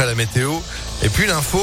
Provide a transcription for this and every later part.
après la météo. Et puis l'info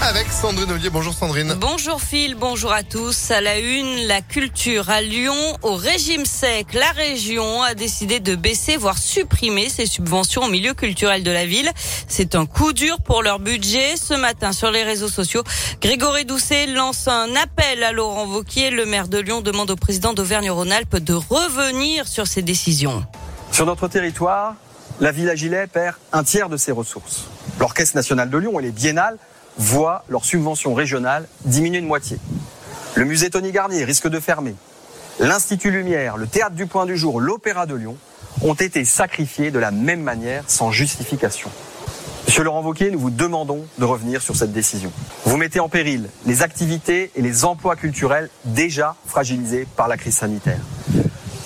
avec Sandrine Ollier. Bonjour Sandrine. Bonjour Phil, bonjour à tous. À la une, la culture à Lyon au régime sec. La région a décidé de baisser, voire supprimer ses subventions au milieu culturel de la ville. C'est un coup dur pour leur budget. Ce matin, sur les réseaux sociaux, Grégory Doucet lance un appel à Laurent Vauquier. Le maire de Lyon demande au président d'Auvergne-Rhône-Alpes de revenir sur ses décisions. Sur notre territoire, la Villa Gilet perd un tiers de ses ressources. L'Orchestre national de Lyon et les biennales voient leur subvention régionale diminuer de moitié. Le musée Tony Garnier risque de fermer. L'Institut Lumière, le Théâtre du Point du Jour, l'Opéra de Lyon ont été sacrifiés de la même manière sans justification. Monsieur Laurent Wauquiez, nous vous demandons de revenir sur cette décision. Vous mettez en péril les activités et les emplois culturels déjà fragilisés par la crise sanitaire.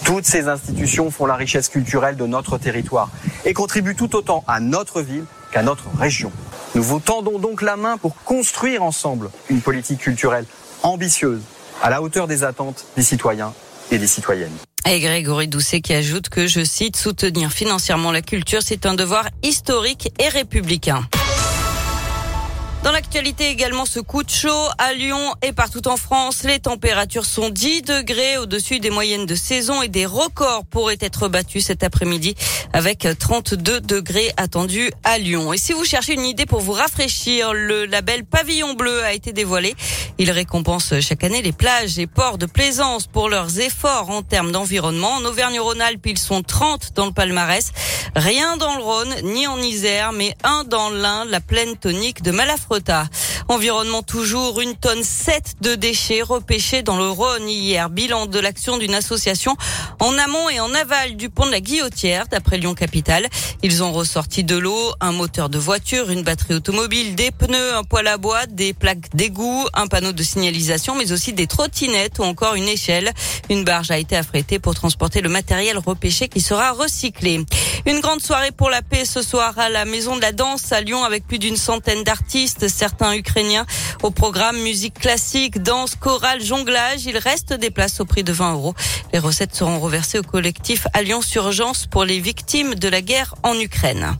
Toutes ces institutions font la richesse culturelle de notre territoire et contribuent tout autant à notre ville qu'à notre région. Nous vous tendons donc la main pour construire ensemble une politique culturelle ambitieuse, à la hauteur des attentes des citoyens et des citoyennes. Et Grégory Doucet qui ajoute que, je cite, soutenir financièrement la culture, c'est un devoir historique et républicain. Dans l'actualité également, ce coup de chaud à Lyon et partout en France. Les températures sont 10 degrés au-dessus des moyennes de saison et des records pourraient être battus cet après-midi avec 32 degrés attendus à Lyon. Et si vous cherchez une idée pour vous rafraîchir, le label Pavillon Bleu a été dévoilé. Il récompense chaque année les plages et ports de plaisance pour leurs efforts en termes d'environnement. En Auvergne-Rhône-Alpes, ils sont 30 dans le palmarès. Rien dans le Rhône, ni en Isère, mais un dans l'Ain, la plaine tonique de Environnement toujours, une tonne 7 de déchets repêchés dans le Rhône hier. Bilan de l'action d'une association en amont et en aval du pont de la Guillotière, d'après Lyon Capitale. Ils ont ressorti de l'eau, un moteur de voiture, une batterie automobile, des pneus, un poêle à bois, des plaques d'égout, un panneau de signalisation, mais aussi des trottinettes ou encore une échelle. Une barge a été affrétée pour transporter le matériel repêché qui sera recyclé. Une grande soirée pour la paix ce soir à la Maison de la Danse à Lyon avec plus d'une centaine d'artistes, certains ukrainiens. Au programme musique classique, danse, chorale, jonglage. Il reste des places au prix de 20 euros. Les recettes seront reversées au collectif Alliance Urgence pour les victimes de la guerre en Ukraine.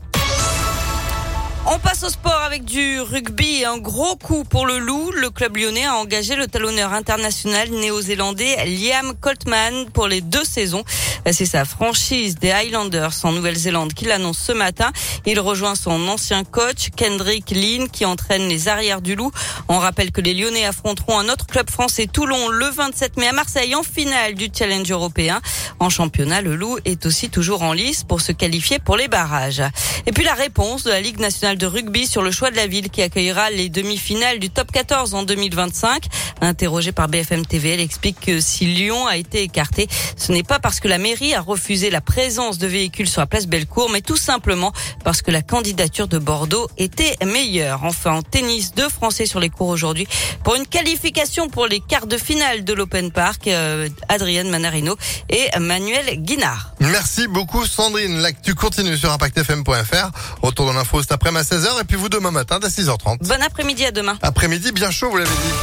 On passe au sport avec du rugby. Un gros coup pour le Loup. Le club lyonnais a engagé le talonneur international néo-zélandais Liam Coltman pour les deux saisons. C'est sa franchise des Highlanders en Nouvelle-Zélande qui l'annonce ce matin. Il rejoint son ancien coach Kendrick Lynn qui entraîne les arrières du Loup. On rappelle que les Lyonnais affronteront un autre club français Toulon le 27 mai à Marseille en finale du Challenge européen. En championnat, le Loup est aussi toujours en lice pour se qualifier pour les barrages. Et puis la réponse de la Ligue nationale de rugby sur le choix de la ville qui accueillera les demi-finales du top 14 en 2025. Interrogée par BFM TV, elle explique que si Lyon a été écarté, ce n'est pas parce que la mairie a refusé la présence de véhicules sur la place Bellecour, mais tout simplement parce que la candidature de Bordeaux était meilleure. Enfin, en tennis, deux Français sur les cours aujourd'hui pour une qualification pour les quarts de finale de l'Open Park. Euh, Adrienne Manarino et Manuel Guinard. Merci beaucoup Sandrine. L'actu continue sur impactfm.fr. Retour dans l'info cet après-midi 16h et puis vous demain matin à 6h30. Bon après-midi à demain. Après-midi bien chaud, vous l'avez dit.